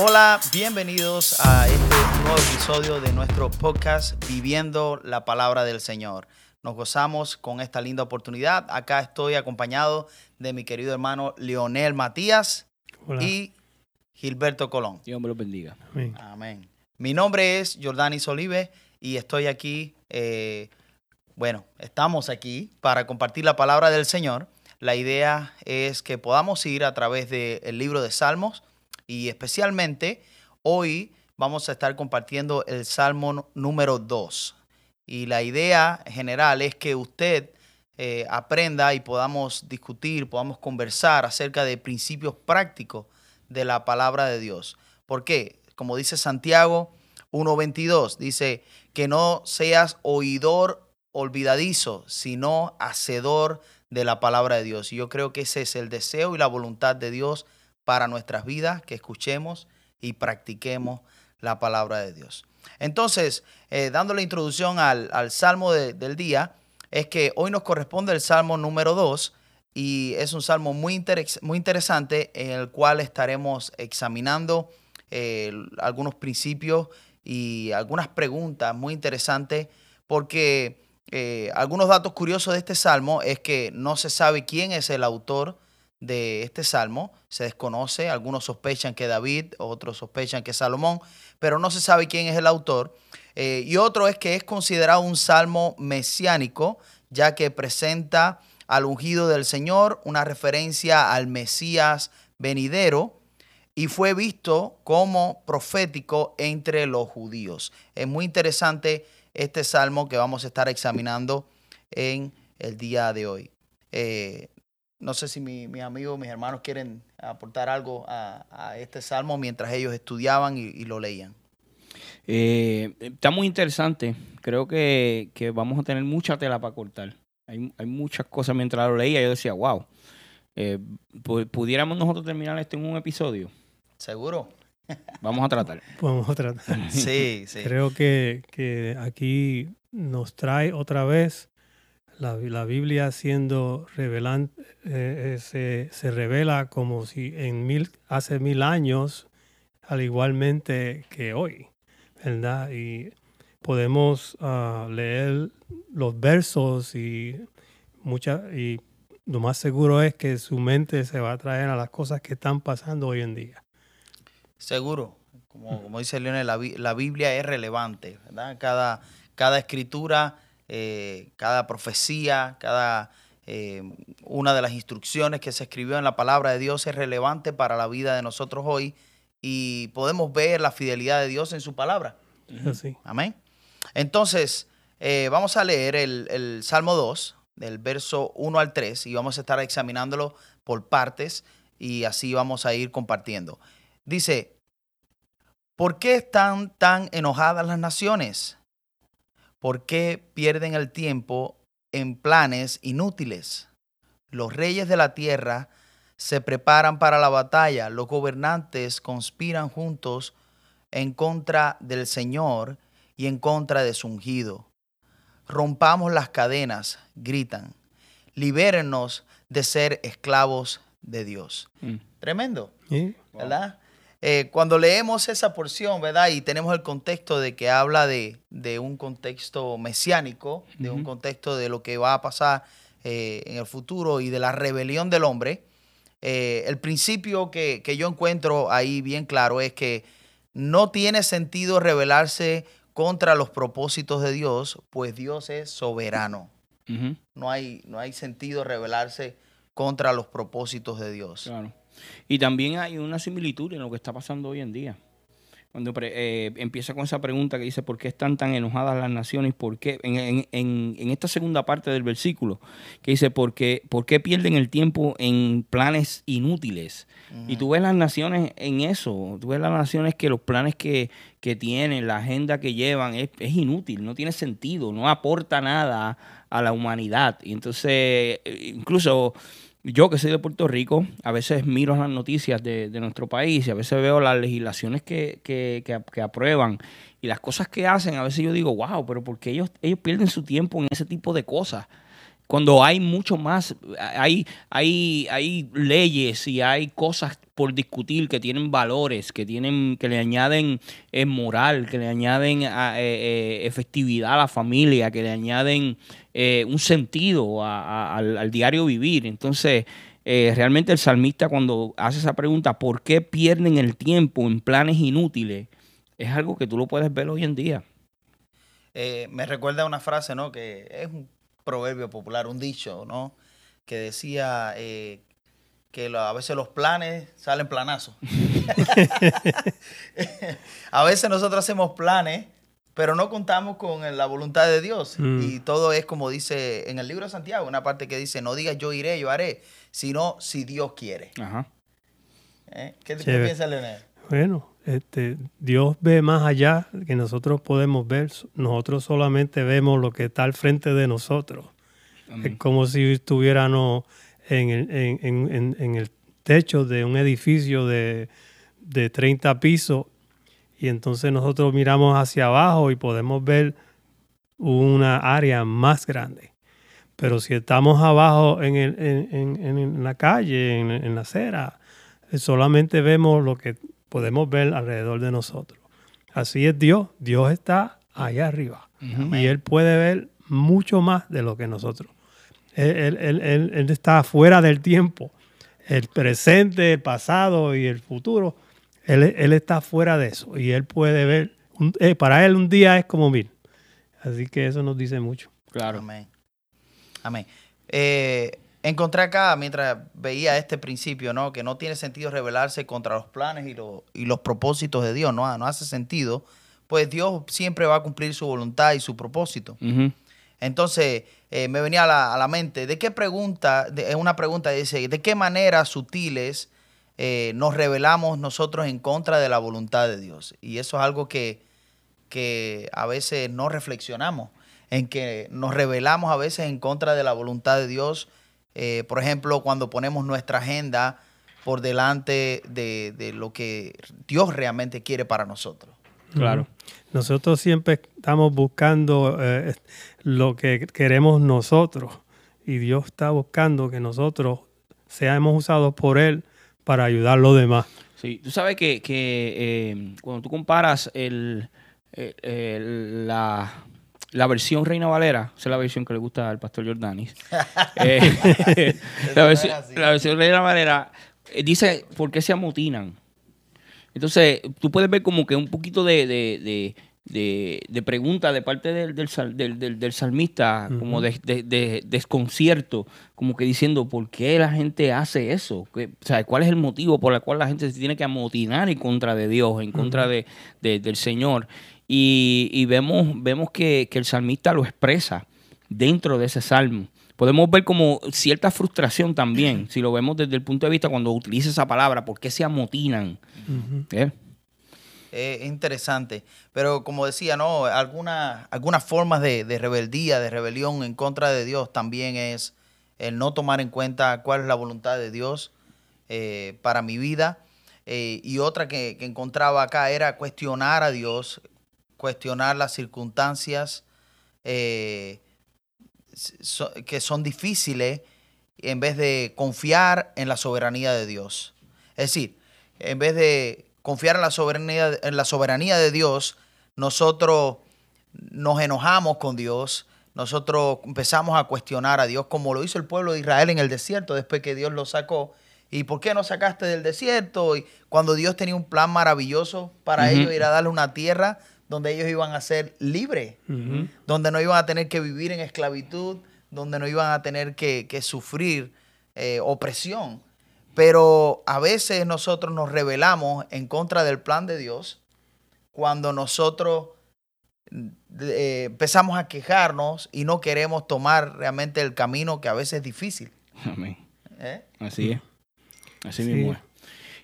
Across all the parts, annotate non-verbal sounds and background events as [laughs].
Hola, bienvenidos a este nuevo episodio de nuestro podcast Viviendo la Palabra del Señor. Nos gozamos con esta linda oportunidad. Acá estoy acompañado de mi querido hermano Leonel Matías Hola. y Gilberto Colón. Dios me lo bendiga. Amén. Amén. Mi nombre es Jordanis Olive y estoy aquí, eh, bueno, estamos aquí para compartir la palabra del Señor. La idea es que podamos ir a través del libro de Salmos y especialmente hoy vamos a estar compartiendo el Salmo número 2. Y la idea general es que usted eh, aprenda y podamos discutir, podamos conversar acerca de principios prácticos de la palabra de Dios. ¿Por qué? Como dice Santiago 1.22, dice que no seas oidor olvidadizo, sino hacedor de la palabra de Dios. Y yo creo que ese es el deseo y la voluntad de Dios para nuestras vidas, que escuchemos y practiquemos la palabra de Dios. Entonces, eh, dando la introducción al, al salmo de- del día, es que hoy nos corresponde el salmo número 2 y es un salmo muy, interes- muy interesante en el cual estaremos examinando eh, algunos principios y algunas preguntas muy interesantes porque eh, algunos datos curiosos de este salmo es que no se sabe quién es el autor de este salmo, se desconoce, algunos sospechan que David, otros sospechan que Salomón, pero no se sabe quién es el autor. Eh, y otro es que es considerado un salmo mesiánico, ya que presenta al ungido del Señor, una referencia al Mesías venidero, y fue visto como profético entre los judíos. Es muy interesante este salmo que vamos a estar examinando en el día de hoy. Eh, no sé si mi- mis amigos, mis hermanos quieren aportar algo a, a este salmo mientras ellos estudiaban y, y lo leían. Eh, está muy interesante. Creo que, que vamos a tener mucha tela para cortar. Hay, hay muchas cosas mientras lo leía. Yo decía, wow. eh, pu- pudiéramos nosotros terminar esto en un episodio. ¿Seguro? Vamos a tratar. [laughs] Podemos tratar. Sí, sí. Creo que, que aquí nos trae otra vez la, la Biblia siendo revelante, eh, eh, se, se revela como si en mil, hace mil años, al igualmente que hoy, ¿verdad? Y podemos ah, leer los versos y mucha, y lo más seguro es que su mente se va a traer a las cosas que están pasando hoy en día. Seguro. Como, como dice Leonel, la, la Biblia es relevante, ¿verdad? Cada, cada escritura, eh, cada profecía, cada eh, una de las instrucciones que se escribió en la palabra de Dios es relevante para la vida de nosotros hoy y podemos ver la fidelidad de Dios en su palabra. Así. Amén. Entonces, eh, vamos a leer el, el Salmo 2, del verso 1 al 3, y vamos a estar examinándolo por partes y así vamos a ir compartiendo. Dice, ¿por qué están tan enojadas las naciones? ¿Por qué pierden el tiempo en planes inútiles? Los reyes de la tierra se preparan para la batalla, los gobernantes conspiran juntos en contra del Señor y en contra de su ungido. Rompamos las cadenas, gritan. Libérennos de ser esclavos de Dios. Mm. Tremendo, ¿Sí? ¿verdad? Eh, cuando leemos esa porción, ¿verdad? Y tenemos el contexto de que habla de, de un contexto mesiánico, de un contexto de lo que va a pasar eh, en el futuro y de la rebelión del hombre, eh, el principio que, que yo encuentro ahí bien claro es que no tiene sentido rebelarse contra los propósitos de Dios, pues Dios es soberano. No hay, no hay sentido rebelarse contra los propósitos de Dios. claro. Y también hay una similitud en lo que está pasando hoy en día. Cuando pre- eh, empieza con esa pregunta que dice, ¿por qué están tan enojadas las naciones? ¿Por qué? En, en- en- en esta segunda parte del versículo, que dice, ¿por qué, por qué pierden el tiempo en planes inútiles? Y tú ves las naciones en eso, tú ves las naciones que los planes que, que tienen, la agenda que llevan, es, es inútil, no tiene sentido, no aporta nada a la humanidad. Y entonces, eh, incluso yo que soy de Puerto Rico, a veces miro las noticias de, de nuestro país y a veces veo las legislaciones que, que, que, aprueban y las cosas que hacen, a veces yo digo, wow, pero porque ellos, ellos pierden su tiempo en ese tipo de cosas? Cuando hay mucho más, hay, hay, hay leyes y hay cosas por discutir que tienen valores, que tienen, que le añaden eh, moral, que le añaden eh, eh, efectividad a la familia, que le añaden un sentido al, al, diario vivir. Entonces, realmente el salmista cuando hace esa pregunta, ¿por qué pierden el tiempo en planes inútiles? Es algo que tú lo puedes ver hoy en día. me recuerda una frase, ¿no? Que es un proverbio popular, un dicho, ¿no? Que decía eh, que a veces los planes salen planazos. [laughs] [laughs] a veces nosotros hacemos planes, pero no contamos con la voluntad de Dios. Mm. Y todo es como dice en el libro de Santiago, una parte que dice, no digas yo iré, yo haré, sino si Dios quiere. ¿Eh? ¿Qué, piensa Leonel? Bueno, este, Dios ve más allá que nosotros podemos ver. Nosotros solamente vemos lo que está al frente de nosotros. Es como si estuviéramos en el, en, el techo de un edificio de, de 30 pisos y entonces nosotros miramos hacia abajo y podemos ver una área más grande. Pero si estamos abajo en, el, en, la calle, en, la acera, solamente vemos lo que podemos ver alrededor de nosotros. Así es Dios. Dios está allá arriba. Y Él puede ver mucho más de lo que nosotros. Él, está fuera del tiempo. El presente, el pasado y el futuro. Él, está fuera de eso. Y Él puede ver. Eh, para Él un día es como mil. Así que eso nos dice mucho. Claro. Amén. Amén. Eh, encontré acá, mientras veía este principio, ¿no? Que no tiene sentido rebelarse contra los planes y, y los propósitos de Dios, ¿no? No hace sentido, pues Dios siempre va a cumplir su voluntad y su propósito. Entonces, eh, me venía a la, mente, ¿de qué pregunta? Es una pregunta, dice, ¿de qué manera sutiles eh, nos rebelamos nosotros en contra de la voluntad de Dios? Y eso es algo que, que a veces no reflexionamos, en que nos rebelamos a veces en contra de la voluntad de Dios eh, por ejemplo, cuando ponemos nuestra agenda por delante de, lo que Dios realmente quiere para nosotros. Claro. Nosotros siempre estamos buscando eh, lo que queremos nosotros y Dios está buscando que nosotros seamos usados por Él para ayudar a los demás. Sí, tú sabes que, eh, cuando tú comparas el, la, la versión Reina Valera, esa es la versión que le gusta al pastor Jordanis. [laughs] Eh, [laughs] la, versión, Reina Valera eh, dice por qué se amotinan. Entonces, tú puedes ver como que un poquito de, de, pregunta de parte del, del, salmista, como de, desconcierto, como que diciendo, ¿por qué la gente hace eso? ¿Cuál es el motivo por el cual la gente se tiene que amotinar en contra de Dios, en contra del Señor? Y, vemos, vemos que, el salmista lo expresa dentro de ese salmo. Podemos ver como cierta frustración también, [clears throat] si lo vemos desde el punto de vista cuando utiliza esa palabra, ¿por qué se amotinan? ¿Eh? Es interesante, pero como decía, ¿no? Algunas alguna formas de, rebeldía, de rebelión en contra de Dios también es el no tomar en cuenta cuál es la voluntad de Dios eh, para mi vida. Eh, y otra que, que, encontraba acá era cuestionar a Dios, cuestionar las circunstancias eh, que son difíciles en vez de confiar en la soberanía de Dios. Es decir, en vez de confiar en la soberanía, en la soberanía de Dios, nosotros nos enojamos con Dios, nosotros empezamos a cuestionar a Dios como lo hizo el pueblo de Israel en el desierto después que Dios lo sacó. ¿Y por qué no sacaste del desierto? Y cuando Dios tenía un plan maravilloso para ellos, ir a darle una tierra donde ellos iban a ser libres, donde no iban a tener que vivir en esclavitud, donde no iban a tener que, sufrir eh, opresión. Pero a veces nosotros nos rebelamos en contra del plan de Dios cuando nosotros eh, empezamos a quejarnos y no queremos tomar realmente el camino que a veces es difícil. Amén. ¿Eh? Así es. Así mismo es.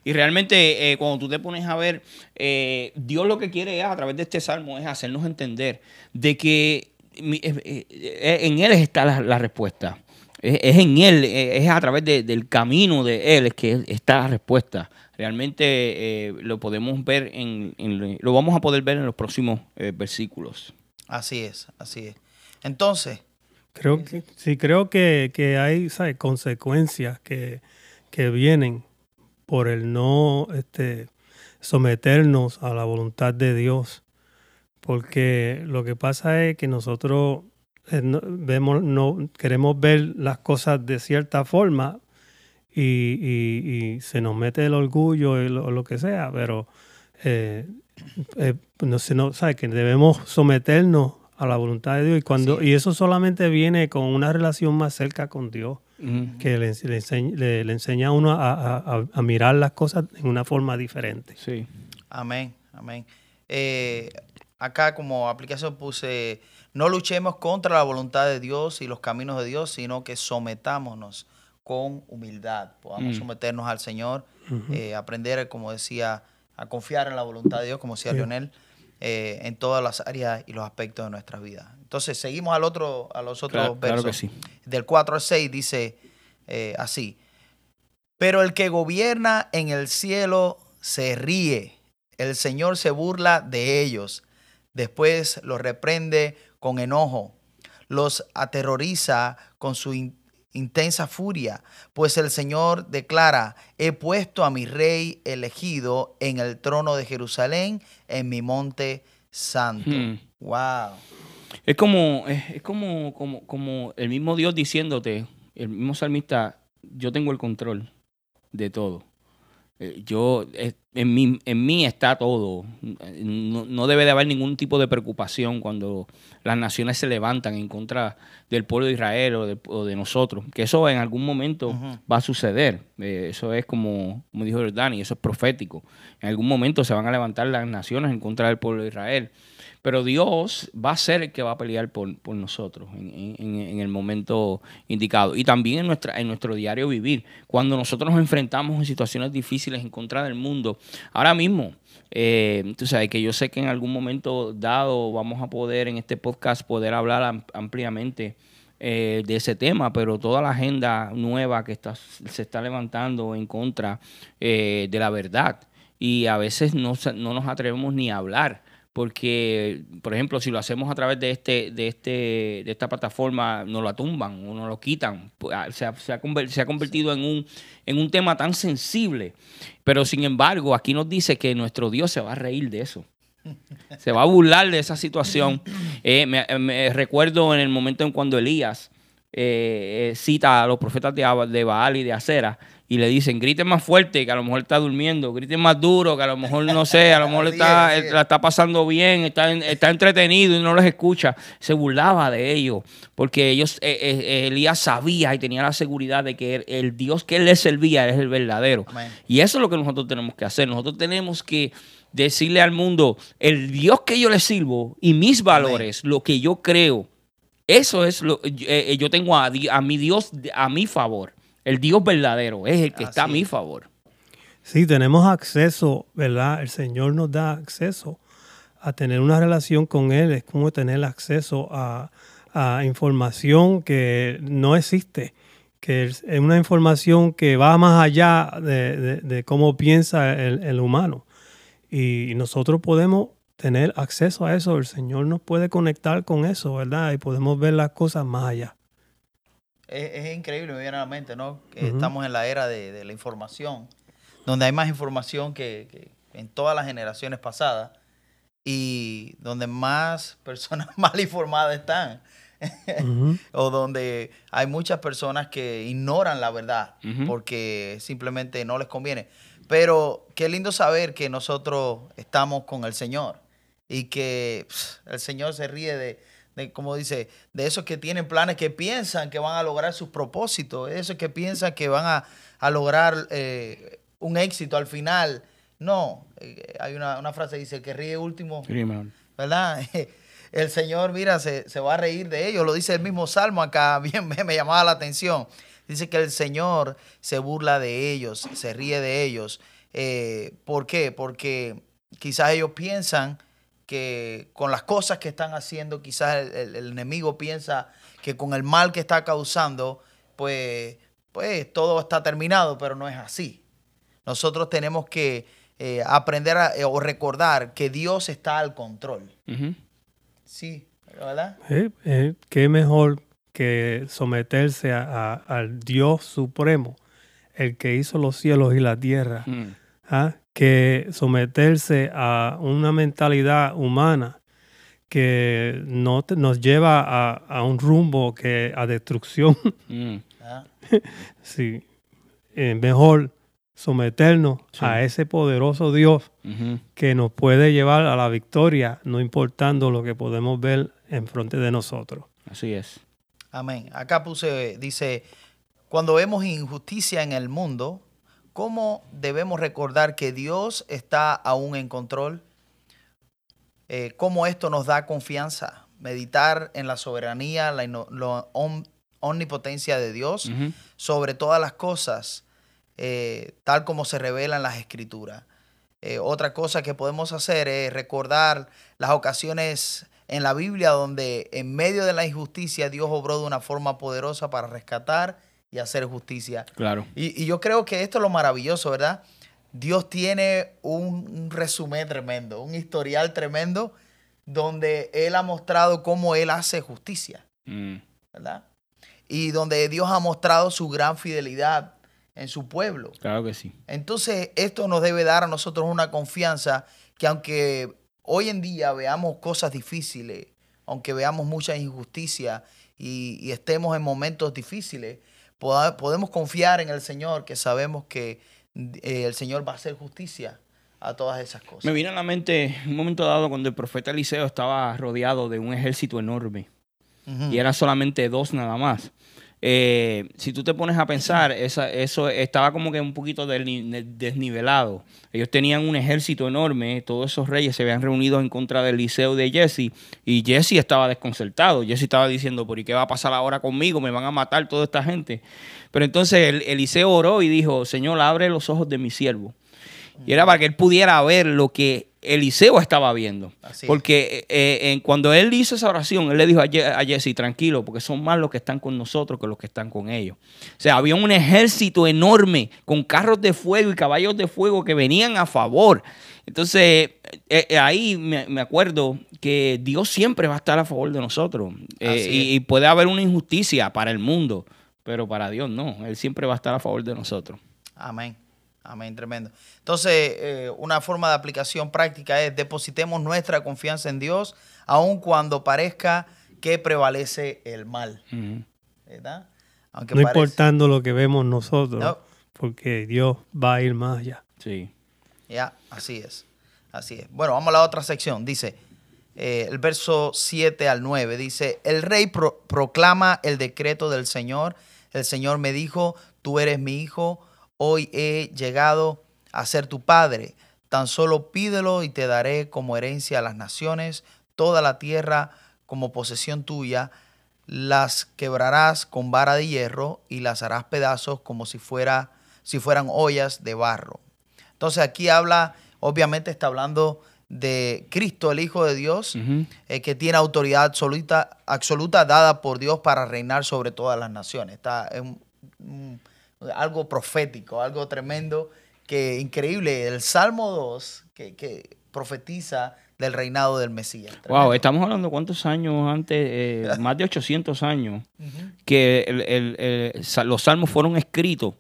Y realmente eh, cuando tú te pones a ver, eh, Dios lo que quiere a través de este salmo es hacernos entender de que eh, en Él está la, respuesta. Es, en Él, es a través del camino de Él es que está la respuesta. Realmente lo podemos ver, en, lo vamos a poder ver en los próximos versículos. Así es, así es. Entonces, Creo que, sí, creo que, que hay ¿sabes? consecuencias que, que vienen por el no este, someternos a la voluntad de Dios. Porque lo que pasa es que nosotros eh, vemos, no queremos ver las cosas de cierta forma y, y- y se nos mete el orgullo y lo, lo que sea, pero eh, eh, no sé, no, ¿sabes? que debemos someternos a la voluntad de Dios y cuando Sí. y eso solamente viene con una relación más cerca con Dios Que le, le enseñ- le- le enseña a uno a, a- a- a mirar las cosas en una forma diferente. Sí. Amén, amén. Eh, acá como aplicación puse, no luchemos contra la voluntad de Dios y los caminos de Dios, sino que sometámonos con humildad. Podamos Mm. someternos al Señor, eh, aprender, como decía, a confiar en la voluntad de Dios, como decía Sí. Leonel, eh, en todas las áreas y los aspectos de nuestras vidas. Entonces, seguimos al otro, a los otros Claro, claro versos. que sí. Del 4 al 6 dice eh, así. Pero el que gobierna en el cielo se ríe. El Señor se burla de ellos. Después los reprende con enojo. Los aterroriza con su intensa furia. Pues el Señor declara, he puesto a mi rey elegido en el trono de Jerusalén, en mi monte santo. Hmm. Wow. Es como, es, es como, como, como el mismo Dios diciéndote, el mismo salmista, yo tengo el control de todo. Eh, Yo, eh, en mí, en mí está todo. No, no debe de haber ningún tipo de preocupación cuando las naciones se levantan en contra del pueblo de Israel o de, o de nosotros. Que eso en algún momento va a suceder. Eh, eso es como, como dijo Dani, eso es profético. En algún momento se van a levantar las naciones en contra del pueblo de Israel. Pero Dios va a ser el que va a pelear por, por nosotros en, en- en el momento indicado. Y también en, nuestra, en nuestro diario vivir. Cuando nosotros nos enfrentamos en situaciones difíciles en contra del mundo. Ahora mismo, eh, tú sabes que yo sé que en algún momento dado vamos a poder en este podcast poder hablar am- ampliamente eh, de ese tema, pero toda la agenda nueva que está, se está levantando en contra eh, de la verdad. Y a veces no, no nos atrevemos ni a hablar porque, por ejemplo, si lo hacemos a través de este, de este, de esta plataforma, nos la tumban o nos lo quitan. Pues, ah, Se ha, se ha se ha convertido en un, en un tema tan sensible. Pero sin embargo, aquí nos dice que nuestro Dios se va a reír de eso. [laughs] Se va a burlar de esa situación. Eh, me, recuerdo en el momento en cuando Elías eh, eh, cita a los profetas de, de Baal y de Acera y le dicen, griten más fuerte, que a lo mejor está durmiendo, griten más duro, que a lo mejor no sé, a lo mejor [laughs] está, es. la está pasando bien, está, está entretenido y no los escucha. Se burlaba de ellos, porque ellos, eh, eh, Elías sabía y tenía la seguridad de que el, el Dios que él le servía es el verdadero. Amén. Y eso es lo que nosotros tenemos que hacer. Nosotros tenemos que decirle al mundo, el Dios que yo le sirvo y mis valores, lo que yo creo, eso es lo eh, eh, yo tengo a, a mi Dios a mi favor. El Dios verdadero es el que está a mi favor. Sí, tenemos acceso, ¿verdad? El Señor nos da acceso a tener una relación con Él, es como tener acceso a, a información que no existe, que es es una información que va más allá de, de- de cómo piensa el, el humano. Y nosotros podemos tener acceso a eso, el Señor nos puede conectar con eso, ¿verdad? Y podemos ver las cosas más allá. Es, es increíble, me viene a la mente, ¿no? Que Ujú. estamos en la era de, de la información, donde hay más información que, que en todas las generaciones pasadas y donde más [laughs] personas [laughs] mal informadas están, Ujú. [laughs] o donde hay muchas personas que ignoran la verdad Ujú. porque simplemente no les conviene. Pero qué lindo saber que nosotros estamos con el Señor y que pss, el Señor se ríe de, de, como dice, de esos que tienen planes que piensan que van a lograr sus propósitos, de esos que piensan que van a, a lograr eh, un éxito al final. No, eh, hay una, una frase que dice, el que ríe último ¿verdad? [laughs] El Señor, mira, se, se va a reír de ellos. Lo dice el mismo Salmo acá, [laughs] bien me, me llamaba la atención. Dice que el Señor se burla de ellos, se ríe de ellos. Eh, ¿Por qué? Porque quizás ellos piensan que con las cosas que están haciendo, quizás el, el- el enemigo piensa que con el mal que está causando, pues, pues todo está terminado, pero no es así. Nosotros tenemos que eh, aprender a- eh, o recordar que Dios está al control. Sí, ¿verdad? Eh, eh, qué mejor que someterse a- a- al Dios supremo, el que hizo los cielos y la tierra, Mm. ¿ah? Que someterse a una mentalidad humana que no te- nos lleva a, a un rumbo que a destrucción. [laughs] Mm. ¿ah? [laughs] sí, eh, mejor someternos Sí. a ese poderoso Dios que nos puede llevar a la victoria, no importando lo que podemos ver enfrente de nosotros. Así es. Amén. Acá puse, dice, cuando vemos injusticia en el mundo, ¿cómo debemos recordar que Dios está aún en control? Eh, ¿Cómo esto nos da confianza? Meditar en la soberanía, la, ino- la om- omnipotencia de Dios sobre todas las cosas, eh, tal como se revela en las escrituras. Eh, otra cosa que podemos hacer es recordar las ocasiones en la Biblia donde en medio de la injusticia Dios obró de una forma poderosa para rescatar y hacer justicia. Claro. Y, y yo creo que esto es lo maravilloso, ¿verdad? Dios tiene un, un resumen tremendo, un historial tremendo donde Él ha mostrado cómo Él hace justicia. Mm. ¿verdad? Y donde Dios ha mostrado su gran fidelidad en su pueblo. Claro que sí. Entonces, esto nos debe dar a nosotros una confianza que aunque hoy en día veamos cosas difíciles, aunque veamos mucha injusticia y, y estemos en momentos difíciles, podemos confiar en el Señor, que sabemos que eh, el Señor va a hacer justicia a todas esas cosas. Me vino a la mente un momento dado cuando el profeta Eliseo estaba rodeado de un ejército enorme Ujú. y eran solamente dos nada más. Eh, si tú te pones a pensar, eso estaba como que un poquito desni- de- desnivelado. Ellos tenían un ejército enorme, todos esos reyes se habían reunido en contra del Eliseo de Jesse y Jesse estaba desconcertado. Jesse estaba diciendo, ¿por qué va a pasar ahora conmigo? Me van a matar toda esta gente. Pero entonces el, Eliseo oró y dijo, Señor, abre los ojos de mi siervo. Y era para que él pudiera ver lo que Eliseo estaba viendo. Así porque eh, en- cuando él hizo esa oración, él le dijo a, Je- a Jesse, tranquilo, porque son más los que están con nosotros que los que están con ellos. O sea, había un ejército enorme con carros de fuego y caballos de fuego que venían a favor. Entonces, eh, eh, ahí me, me acuerdo que Dios siempre va a estar a favor de nosotros. Eh, y, y puede haber una injusticia para el mundo, pero para Dios no. Él siempre va a estar a favor de nosotros. Amén. Amén, tremendo. Entonces, eh, una forma de aplicación práctica es depositemos nuestra confianza en Dios, aun cuando parezca que prevalece el mal. ¿Verdad? Aunque No parece- importando lo que vemos nosotros, No. porque Dios va a ir más allá. Sí. Ya, así es. Así es. Bueno, vamos a la otra sección. Dice, eh, el verso 7 al 9, dice, el rey pro- proclama el decreto del Señor. El Señor me dijo, tú eres mi hijo, hoy he llegado a ser tu padre. Tan solo pídelo y te daré como herencia a las naciones, toda la tierra como posesión tuya. Las quebrarás con vara de hierro y las harás pedazos como si, fuera, si fueran ollas de barro. Entonces aquí habla, obviamente está hablando de Cristo, el Hijo de Dios, eh, que tiene autoridad absoluta, absoluta dada por Dios para reinar sobre todas las naciones. Está un- algo profético, algo tremendo, que increíble. El Salmo 2 que, que profetiza del reinado del Mesías. Wow, estamos hablando cuántos años antes, eh, más de 800 años, que el- el- el- sa- los salmos fueron escritos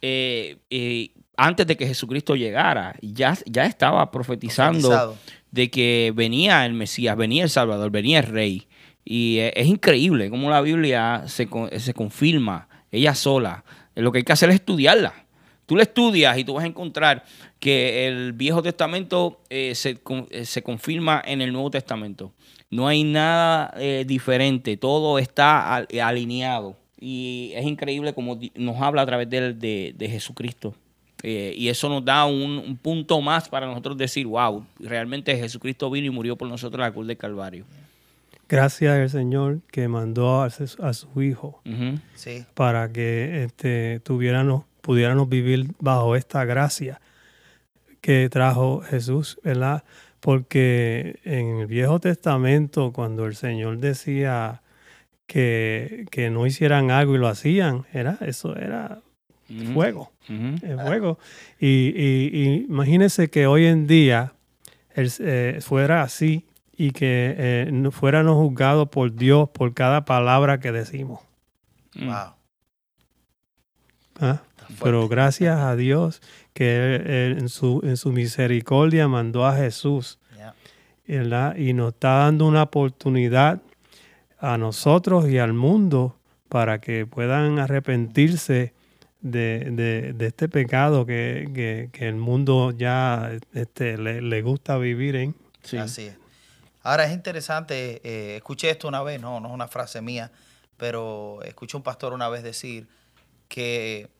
eh, eh, antes de que Jesucristo llegara. Ya, ya estaba profetizando Profetizado. de que venía el Mesías, venía el Salvador, venía el Rey. Y eh, es increíble cómo la Biblia se, se confirma ella sola. Lo que hay que hacer es estudiarla. Tú la estudias y tú vas a encontrar que el Viejo Testamento eh, se, eh, se confirma en el Nuevo Testamento. No hay nada eh, diferente, todo está al- alineado. Y es increíble como nos habla a través de, de Jesucristo. Eh, y eso nos da un, un punto más para nosotros decir, wow, realmente Jesucristo vino y murió por nosotros en la cruz del Calvario. Gracias al Señor que mandó a, su- a su Hijo. Sí. para que este, tuviéramos, pudiéramos vivir bajo esta gracia que trajo Jesús, ¿verdad? Porque en el Viejo Testamento, cuando el Señor decía que, que no hicieran algo y lo hacían, era eso era fuego. El fuego. Y, y- y imagínense que hoy en día el- eh, fuera así y que eh, no fuéramos juzgados por Dios por cada palabra que decimos. Mm. Wow. ¿ah? Pero gracias a Dios que Él, Él en, su, en su misericordia mandó a Jesús y nos está dando una oportunidad a nosotros y al mundo para que puedan arrepentirse de, de- de este pecado que, que- que el mundo ya este, le, le gusta vivir en. Sí. Así es. Ahora es interesante, eh, escuché esto una vez, no, no es una frase mía, pero escuché un pastor una vez decir que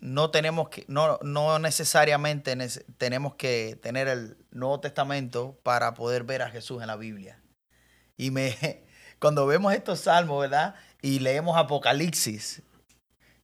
no tenemos que, no, no necesariamente nece- tenemos que tener el Nuevo Testamento para poder ver a Jesús en la Biblia. Y me, [laughs] cuando vemos estos salmos, ¿verdad? Y leemos Apocalipsis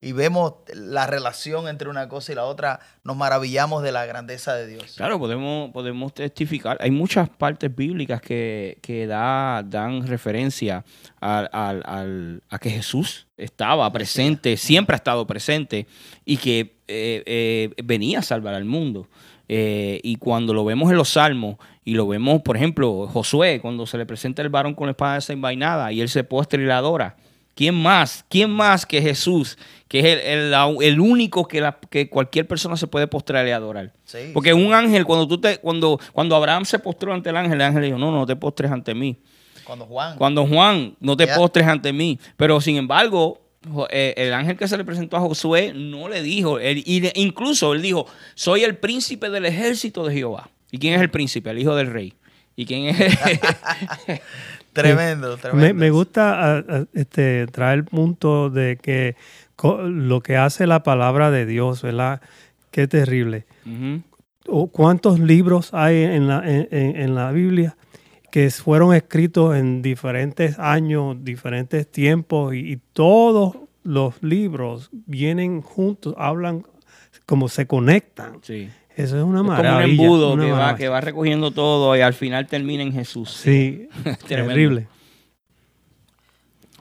y vemos la relación entre una cosa y la otra, nos maravillamos de la grandeza de Dios. Claro, podemos, podemos testificar. Hay muchas partes bíblicas que, que da, dan referencia al, al- al- a que Jesús estaba presente, siempre ha estado presente y que eh, eh, venía a salvar al mundo. Eh, y cuando lo vemos en los salmos y lo vemos, por ejemplo, Josué, cuando se le presenta el varón con la espada desenvainada y él se postra y la adora. ¿Quién más? ¿Quién más que Jesús? Que es el, el- el único que, la- que cualquier persona se puede postrar y adorar. Sí, Porque sí. un ángel, cuando tú te, cuando, cuando Abraham se postró ante el ángel, el ángel le dijo, no, no te postres ante mí. Cuando Juan. Cuando Juan, no te Ya. postres ante mí. Pero sin embargo, eh, el ángel que se le presentó a Josué no le dijo, él- incluso él dijo, soy el príncipe del ejército de Jehová. ¿Y quién es el príncipe? El hijo del rey. ¿Y quién es? [laughs] [laughs] Tremendo, tremendo. Me, me gusta este, traer el punto de que lo que hace la palabra de Dios, ¿verdad? Qué terrible. O cuántos libros hay en la, en, en- en la Biblia que fueron escritos en diferentes años, diferentes tiempos, y, y todos los libros vienen juntos, hablan como se conectan. Sí. Eso es una Es como un maravilla. embudo una que va, maravilla. que va recogiendo todo y al final termina en Jesús. Sí, [laughs] terrible.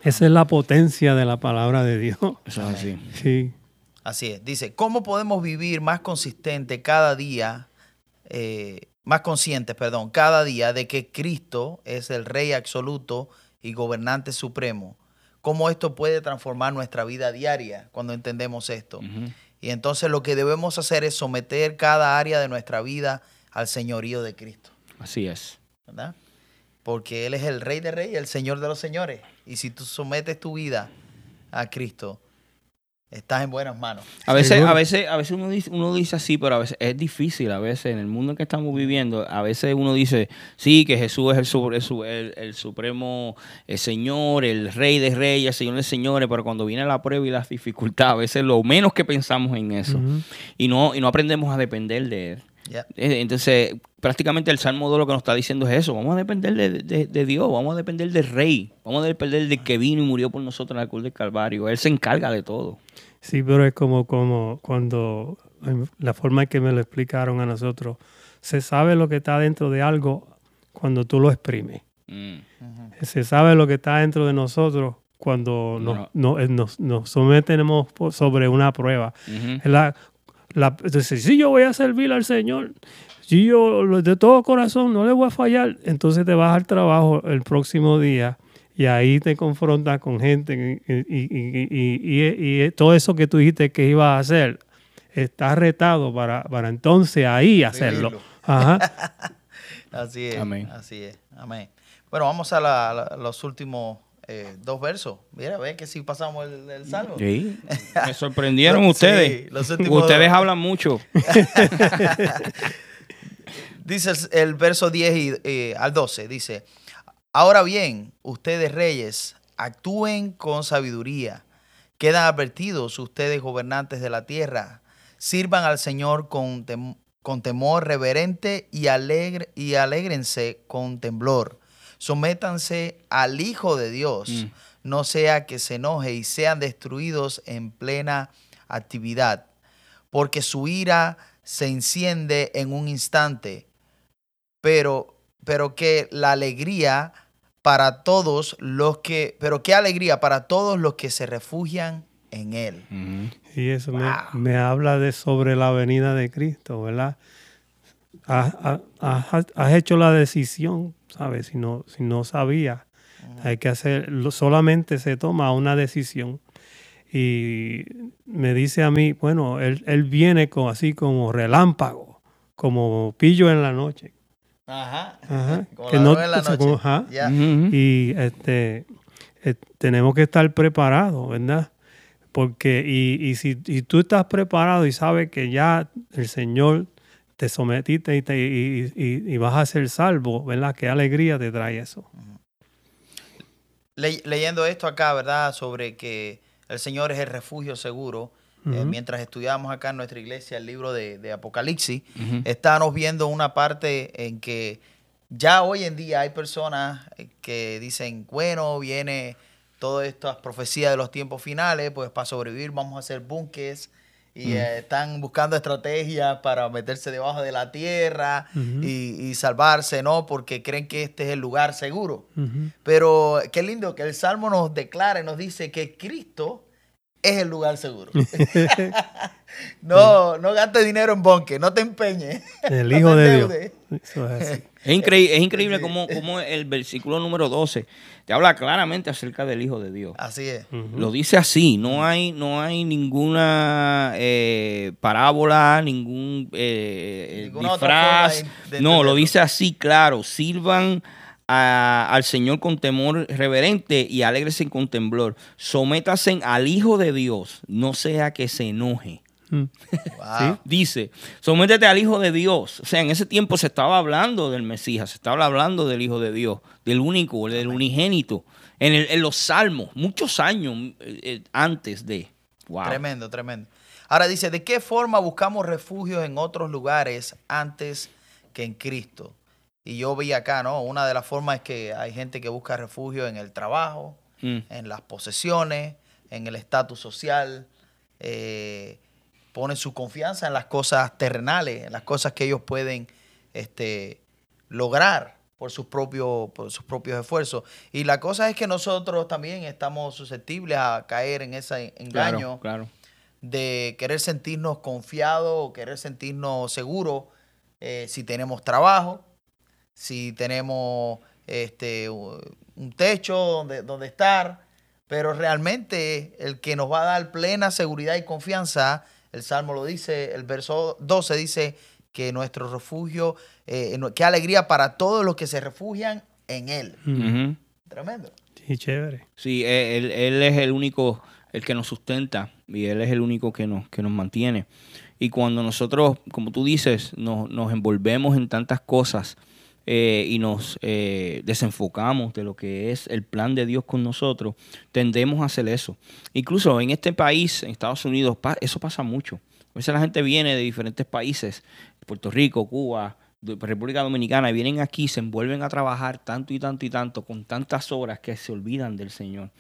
Esa es la potencia de la palabra de Dios. Eso es así. [laughs] Sí. Así es. Dice, ¿cómo podemos vivir más consistente cada día, eh, más conscientes, perdón, cada día de que Cristo es el Rey absoluto y gobernante supremo? ¿Cómo esto puede transformar nuestra vida diaria cuando entendemos esto? Ujú. Y entonces lo que debemos hacer es someter cada área de nuestra vida al señorío de Cristo, Así es. ¿verdad? Porque Él es el Rey de Reyes, el Señor de los Señores. Y si tú sometes tu vida a Cristo, estás en buenas manos. A veces, Seguro. a veces, a veces uno dice, uno dice así, pero a veces es difícil. A veces en el mundo en que estamos viviendo, a veces uno dice, sí, que Jesús es el, el su- el- el supremo el Señor, el Rey de Reyes, el Señor de Señores, pero cuando viene la prueba y las dificultades, a veces lo menos que pensamos en eso y no y no aprendemos a depender de él. Eh, Entonces, prácticamente el Salmo 2 lo que nos está diciendo es eso. Vamos a depender de, de- de Dios, vamos a depender del Rey, vamos a depender del que vino y murió por nosotros en la cruz del Calvario. Él se encarga de todo. Sí, pero es como, como cuando la forma en que me lo explicaron a nosotros, se sabe lo que está dentro de algo cuando tú lo exprimes. Mm. Se sabe lo que está dentro de nosotros cuando nos, no- eh, nos, nos sometemos sobre una prueba. La, entonces, si yo voy a servir al Señor, si yo de todo corazón no le voy a fallar, entonces te vas al trabajo el próximo día y ahí te confrontas con gente y, y- y- y- y- y todo eso que tú dijiste que ibas a hacer está retado para, para entonces ahí hacerlo. Ajá. [laughs] Así es. Amén. Así es. Amén. Bueno, vamos a la- la- los últimos eh, dos versos. Mira, ve que si pasamos el, el salmo. Sí. [laughs] Me sorprendieron Sí, ustedes. ustedes dos. hablan mucho. [laughs] Dice el, el verso 10 y, eh, al 12, dice, ahora bien, ustedes reyes, actúen con sabiduría, quedan advertidos ustedes gobernantes de la tierra, sirvan al Señor con, tem- con temor reverente y, alegre, y alégrense con temblor, sométanse al Hijo de Dios, Mm. no sea que se enoje y sean destruidos en plena actividad, porque su ira se enciende en un instante, pero, pero que la alegría para todos los que, pero qué alegría para todos los que se refugian en él. Ujú. Y eso me- me, habla de sobre la venida de Cristo, ¿verdad? Has, has- has hecho la decisión, ¿sabes? Si no, si no sabías, hay que hacer, solamente se toma una decisión. Y me dice a mí, bueno, él, él viene con, así como relámpago, como pillo en la noche. Ajá. Ajá. [laughs] Como Que la no- de la noche. como- ajá. Y este, eh, tenemos que estar preparados, ¿verdad? Porque, y, y si y tú estás preparado y sabes que ya el Señor te sometiste y, te- y- y- y vas a ser salvo, ¿verdad? Qué alegría te trae eso. Le- leyendo esto acá, ¿verdad? Sobre que el Señor es el refugio seguro. eh, mientras estudiamos acá en nuestra iglesia el libro de, de Apocalipsis, Ujú. estábamos viendo una parte en que ya hoy en día hay personas eh, que dicen, bueno, viene todas estas profecías de los tiempos finales, pues para sobrevivir vamos a hacer búnkeres y eh, están buscando estrategias para meterse debajo de la tierra y, y salvarse, ¿no? Porque creen que este es el lugar seguro. Pero qué lindo que el Salmo nos declara nos dice que Cristo es el lugar seguro. [laughs] [laughs] no, no gastes dinero en bonque, no te empeñes. El [laughs] Hijo de Dios. Eso es así. Es, increí- es increíble cómo, cómo el versículo número 12 te habla claramente acerca del Hijo de Dios. Así es. Lo dice así, no hay, no hay ninguna eh, parábola, ningún eh, Ninguna otra disfraz. forma de- de no, lo dice así, claro. Sirvan a- al Señor con temor reverente y alégrese con temblor. Sométase al Hijo de Dios, no sea que se enoje. Mm. Wow. Dice, sométete al Hijo de Dios. O sea, en ese tiempo se estaba hablando del Mesías, se estaba hablando del Hijo de Dios, del único, del unigénito. En, el- en los salmos, muchos años eh, eh, antes de. Wow. Tremendo, tremendo. Ahora dice, ¿de qué forma buscamos refugios en otros lugares antes que en Cristo? Y yo vi acá, ¿no? Una de las formas es que hay gente que busca refugio en el trabajo, Mm. en las posesiones, en el estatus social, eh, ponen su confianza en las cosas terrenales, en las cosas que ellos pueden este, lograr por sus, propios, por sus propios esfuerzos. Y la cosa es que nosotros también estamos susceptibles a caer en ese engaño Claro, claro. de querer sentirnos confiados querer sentirnos seguros eh, si tenemos trabajo, si tenemos este, un techo donde, donde estar, pero realmente el que nos va a dar plena seguridad y confianza, el Salmo lo dice, el verso 12 dice que nuestro refugio, eh, qué alegría para todos los que se refugian en Él. Mm. Tremendo. Sí, chévere. Sí, eh, él, él es el único, el que nos sustenta y Él es el único que nos, que nos mantiene. Y cuando nosotros, como tú dices, nos, nos envolvemos en tantas cosas eh, y nos eh, desenfocamos de lo que es el plan de Dios con nosotros, tendemos a hacer eso. Incluso en este país, en Estados Unidos, eso pasa mucho. A veces la gente viene de diferentes países, Puerto Rico, Cuba, República Dominicana, y vienen aquí, se envuelven a trabajar tanto y tanto y tanto, con tantas horas que se olvidan del Señor.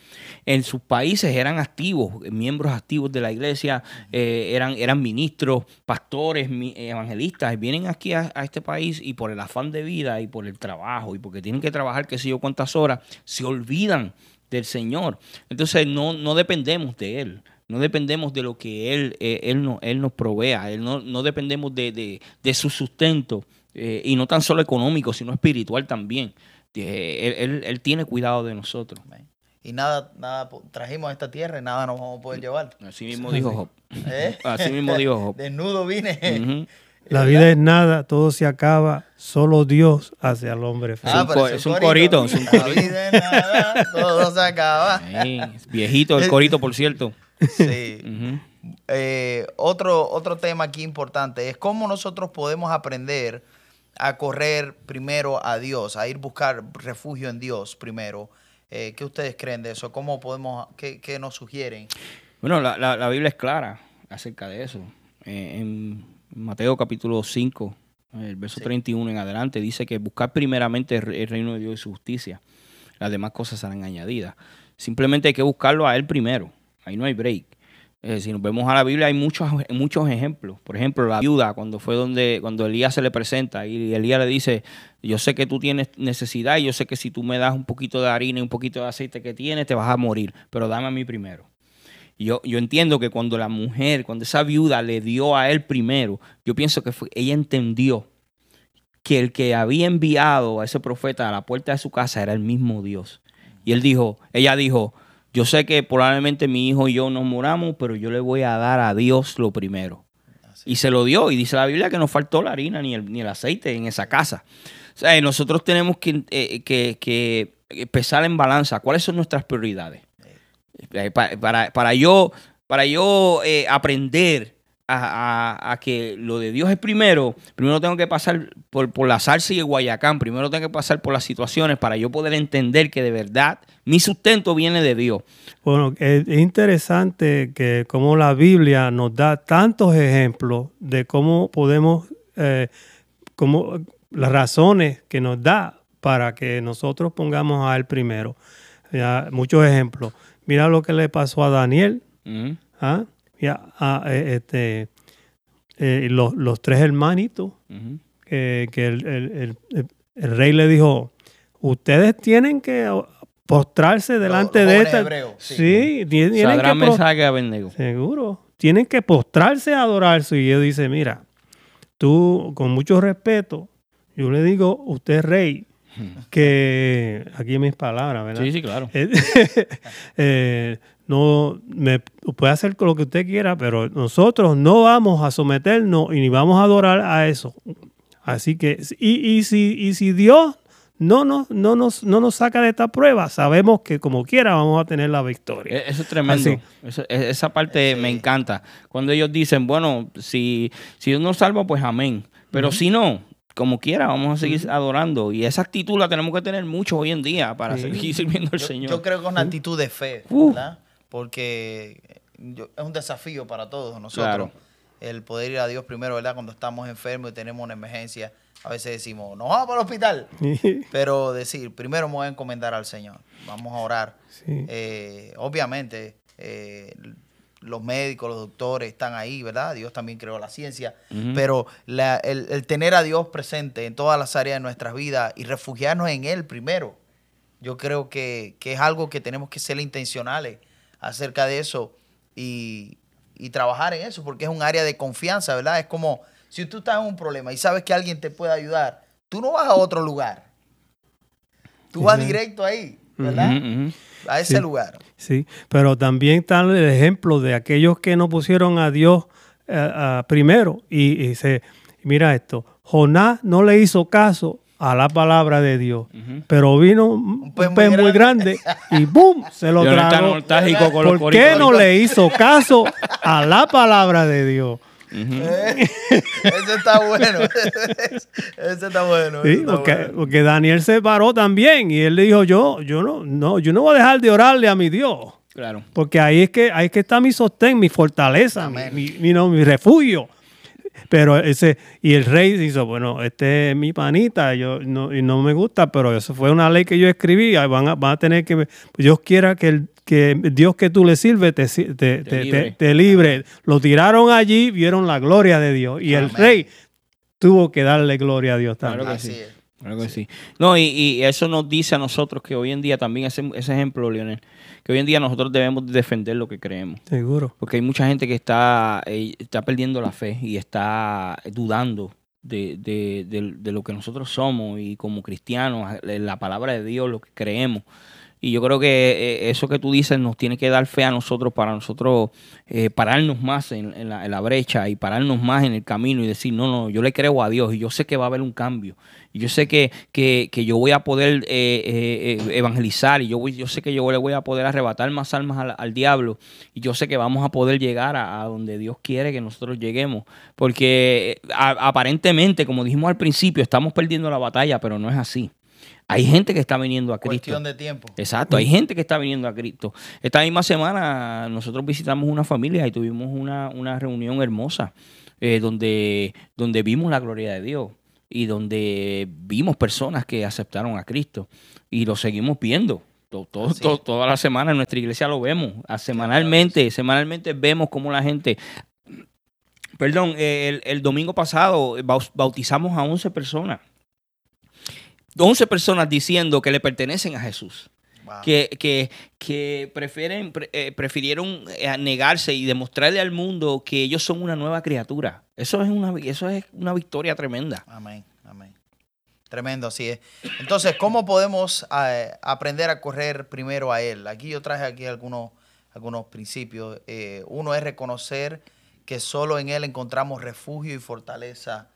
En sus países eran activos, miembros activos de la iglesia, eh, eran, eran ministros, pastores, evangelistas, vienen aquí a, a este país y por el afán de vida y por el trabajo y porque tienen que trabajar qué sé yo cuántas horas, se olvidan del Señor. Entonces no, no dependemos de Él. No dependemos de lo que Él, eh, él, no- él nos provea. Él no, no dependemos de, de- de su sustento. Eh, y no tan solo económico, sino espiritual también. Eh, él, él- él tiene cuidado de nosotros. Y nada, nada trajimos a esta tierra y nada nos vamos a poder llevar. Así mismo dijo Job. ¿Eh? [laughs] Así mismo dijo Job. [laughs] Desnudo vine. La vida es nada, todo se acaba, solo Dios hace al hombre feliz. co- es un corito, es un La vida es nada, todo se acaba. Viejito el corito, por cierto. Sí. Eh, otro, otro tema aquí importante es cómo nosotros podemos aprender a correr primero a Dios, a ir buscar refugio en Dios primero. Eh, ¿Qué ustedes creen de eso? ¿Cómo podemos, qué, qué nos sugieren? Bueno, la, la- la Biblia es clara acerca de eso. Eh, en Mateo capítulo 5, el verso Sí. 31 en adelante, dice que buscar primeramente el reino de Dios y su justicia. Las demás cosas serán añadidas. Simplemente hay que buscarlo a Él primero. Ahí no hay break. Eh, si nos vemos a la Biblia hay muchos, muchos ejemplos. Por ejemplo, la viuda, cuando fue donde, cuando Elías se le presenta y Elías le dice, yo sé que tú tienes necesidad y yo sé que si tú me das un poquito de harina y un poquito de aceite que tienes, te vas a morir, pero dame a mí primero. Yo, yo entiendo que cuando la mujer, cuando esa viuda le dio a él primero, yo pienso que fue, ella entendió que el que había enviado a ese profeta a la puerta de su casa era el mismo Dios. Y él dijo, ella dijo, yo sé que probablemente mi hijo y yo nos moramos, pero yo le voy a dar a Dios lo primero. Y se lo dio. Y dice la Biblia que no faltó la harina ni el, ni el aceite en esa casa. O sea, nosotros tenemos que, eh, que, que pesar en balanza cuáles son nuestras prioridades. Eh, para, para, para yo, para yo eh, aprender a, a- a que lo de Dios es primero, primero tengo que pasar por, por la salsa y el guayacán, primero tengo que pasar por las situaciones para yo poder entender que de verdad mi sustento viene de Dios. Bueno, es es interesante que como la Biblia nos da tantos ejemplos de cómo podemos, eh, cómo, las razones que nos da para que nosotros pongamos a Él primero. Ya, muchos ejemplos. Mira lo que le pasó a Daniel. ¿ah? Mira, a, eh, este, eh, los, los tres hermanitos que, que el, el- el- el- el rey le dijo, ustedes tienen que postrarse delante los de esta... hebreos, sí. sí, ti- tienen que... pro-. Seguro. Tienen que postrarse a adorarse. Y él dice, mira, tú, con mucho respeto, yo le digo, usted es rey, que aquí mis palabras, ¿verdad? Sí, sí, claro. [laughs] Eh, no me puede hacer lo que usted quiera, pero nosotros no vamos a someternos y ni vamos a adorar a eso. Así que, y, y si, y si Dios no nos, no, nos, no nos saca de esta prueba, sabemos que como quiera vamos a tener la victoria. E- Eso es tremendo. Así. Eso- e- esa parte me encanta. Cuando ellos dicen, bueno, si, si Dios nos salva, pues amén. Pero si no, como quiera, vamos a seguir adorando. Y esa actitud la tenemos que tener mucho hoy en día para Sí. seguir [laughs] sirviendo al Yo, Señor. yo creo que es una actitud de fe, Uh. Porque yo- es un desafío para todos nosotros. Claro. El poder ir a Dios primero, ¿verdad? Cuando estamos enfermos y tenemos una emergencia, a veces decimos, no vamos para el hospital. [laughs] Pero decir, primero me voy a encomendar al Señor. Vamos a orar. Sí. Eh, obviamente, eh, los médicos, los doctores están ahí, ¿verdad? Dios también creó la ciencia. Pero la- el, el tener a Dios presente en todas las áreas de nuestras vidas y refugiarnos en Él primero, yo creo que, que es algo que tenemos que ser intencionales acerca de eso y, y trabajar en eso, porque es un área de confianza, ¿verdad? Es como si tú estás en un problema y sabes que alguien te puede ayudar, tú no vas a otro lugar. Tú vas directo ahí, ¿verdad? A ese Sí. lugar. Sí, pero también está el ejemplo de aquellos que no pusieron a Dios eh, primero. Y, y se, mira esto, Jonás no le hizo caso a la palabra de Dios, pero vino un pez pez, muy muy grande y ¡boom! Se lo tragó. con los ¿Por qué no le hizo caso a la palabra de Dios? Eh, ese está bueno. [laughs] ese está bueno. ese Sí, está porque, bueno. porque Daniel se paró también y él le dijo, yo, yo no, no, yo no voy a dejar de orarle a mi Dios. Claro. Porque ahí es que ahí es que está mi sostén, mi fortaleza, mi, mi- no, mi refugio. Pero ese, y el rey hizo, bueno, este es mi panita, yo no, y no me gusta, pero eso fue una ley que yo escribí, van a, van a tener que, Dios quiera que, el, que Dios que tú le sirves te, te, te- libre. te- te libre. Lo tiraron allí, vieron la gloria de Dios. Y el rey tuvo que darle gloria a Dios Claro también. que Así sí. es. Claro que sí. No, y, y eso nos dice a nosotros que hoy en día también, ese, ese ejemplo, Leonel, que hoy en día nosotros debemos defender lo que creemos. Seguro. Porque hay mucha gente que está, eh, está perdiendo la fe y está dudando de, de- de- de lo que nosotros somos y como cristianos, la palabra de Dios, lo que creemos. Y yo creo que eh, eso que tú dices nos tiene que dar fe a nosotros para nosotros eh, pararnos más en, la, brecha y pararnos más en el camino y decir, no, no, yo le creo a Dios y yo sé que va a haber un cambio. Y yo sé que, que, que yo voy a poder eh, eh, eh, evangelizar y yo, voy, yo sé que yo le voy a poder arrebatar más almas al, diablo y yo sé que vamos a poder llegar a, donde Dios quiere que nosotros lleguemos. Porque aparentemente, como dijimos al principio, estamos perdiendo la batalla, pero no es así. Hay gente que está viniendo a Cristo. Cuestión de tiempo. Exacto, hay gente que está viniendo a Cristo. Esta misma semana nosotros visitamos una familia y tuvimos una, una reunión hermosa eh, donde, donde vimos la gloria de Dios y donde vimos personas que aceptaron a Cristo y lo seguimos viendo. To- to- Así to- es. toda la semana en nuestra iglesia lo vemos. A- Semanalmente, semanalmente vemos cómo la gente... Perdón, el, el domingo pasado bautizamos a 11 personas. 11 personas diciendo que le pertenecen a Jesús Wow. que, que, que prefieren, pre- eh, prefirieron eh, negarse y demostrarle al mundo que ellos son una nueva criatura. Eso es una, eso es una victoria tremenda. Amén. Amén. Tremendo, así es. Entonces, ¿cómo podemos eh, aprender a correr primero a Él? Aquí yo traje aquí algunos, algunos principios. Eh, uno es reconocer que solo en Él encontramos refugio y fortaleza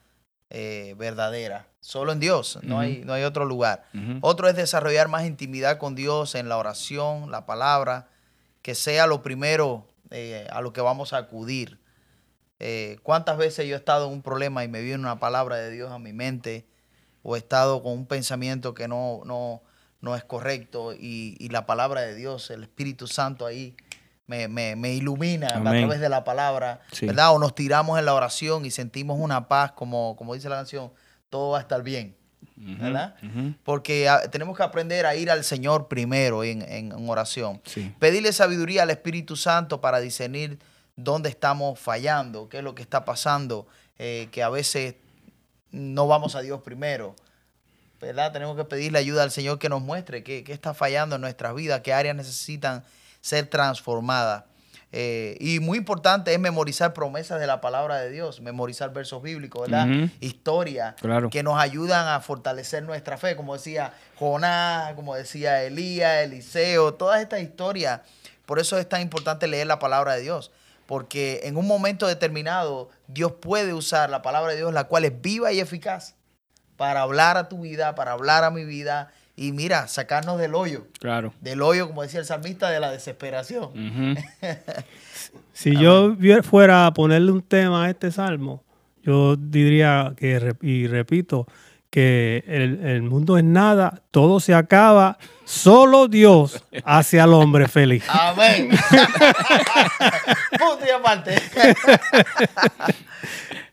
eh, verdadera. Solo en Dios, no, hay, no hay otro lugar. Otro es desarrollar más intimidad con Dios en la oración, la palabra, que sea lo primero eh, a lo que vamos a acudir. Eh, ¿Cuántas veces yo he estado en un problema y me viene una palabra de Dios a mi mente? O he estado con un pensamiento que no, no, no es correcto y, y la palabra de Dios, el Espíritu Santo ahí me, me- me ilumina a través de la palabra, Sí. ¿verdad? O nos tiramos en la oración y sentimos una paz, como, como dice la canción, todo va a estar bien. ¿verdad? Porque ah, tenemos que aprender a ir al Señor primero en, en- en oración. Sí. Pedirle sabiduría al Espíritu Santo para discernir dónde estamos fallando, qué es lo que está pasando, eh, que a veces no vamos a Dios primero. ¿verdad? Tenemos que pedirle ayuda al Señor que nos muestre qué, qué está fallando en nuestras vidas, qué áreas necesitan ser transformadas. Eh, y muy importante es memorizar promesas de la palabra de Dios, memorizar versos bíblicos, ¿verdad? Ujú. Historia Claro. que nos ayudan a fortalecer nuestra fe, como decía Jonás, como decía Elías, Eliseo, todas estas historias. Por eso es tan importante leer la palabra de Dios, porque en un momento determinado Dios puede usar la palabra de Dios, la cual es viva y eficaz, para hablar a tu vida, para hablar a mi vida y mira, sacarnos del hoyo, Claro. del hoyo, como decía el salmista, de la desesperación. [laughs] Si yo fuera a ponerle un tema a este salmo, yo diría que, y repito, que el, el mundo es nada, todo se acaba, solo Dios hace al hombre feliz. [laughs] Amén. [laughs] Punto y aparte.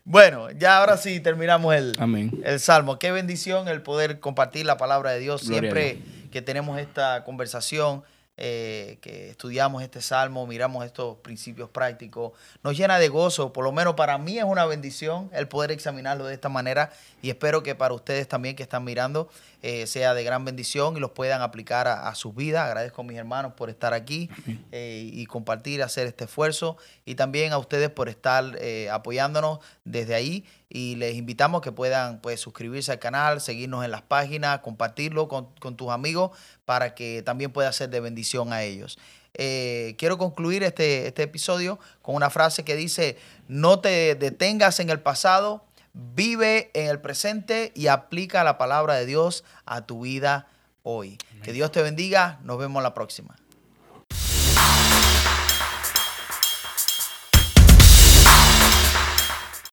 Bueno, ya ahora sí terminamos el, Amén. el salmo. Qué bendición el poder compartir la palabra de Dios. Gloria Siempre que tenemos esta conversación, eh, que estudiamos este salmo, miramos estos principios prácticos, nos llena de gozo. Por lo menos para mí es una bendición el poder examinarlo de esta manera y espero que para ustedes también que están mirando eh, sea de gran bendición y los puedan aplicar a, a sus vidas. Agradezco a mis hermanos por estar aquí eh, y compartir, hacer este esfuerzo y también a ustedes por estar eh, apoyándonos desde ahí y les invitamos que puedan pues suscribirse al canal, seguirnos en las páginas, compartirlo con, con tus amigos para que también pueda ser de bendición a ellos. Eh, quiero concluir este, este episodio con una frase que dice, no te detengas en el pasado, vive en el presente y aplica la palabra de Dios a tu vida hoy. Que Dios te bendiga, nos vemos la próxima.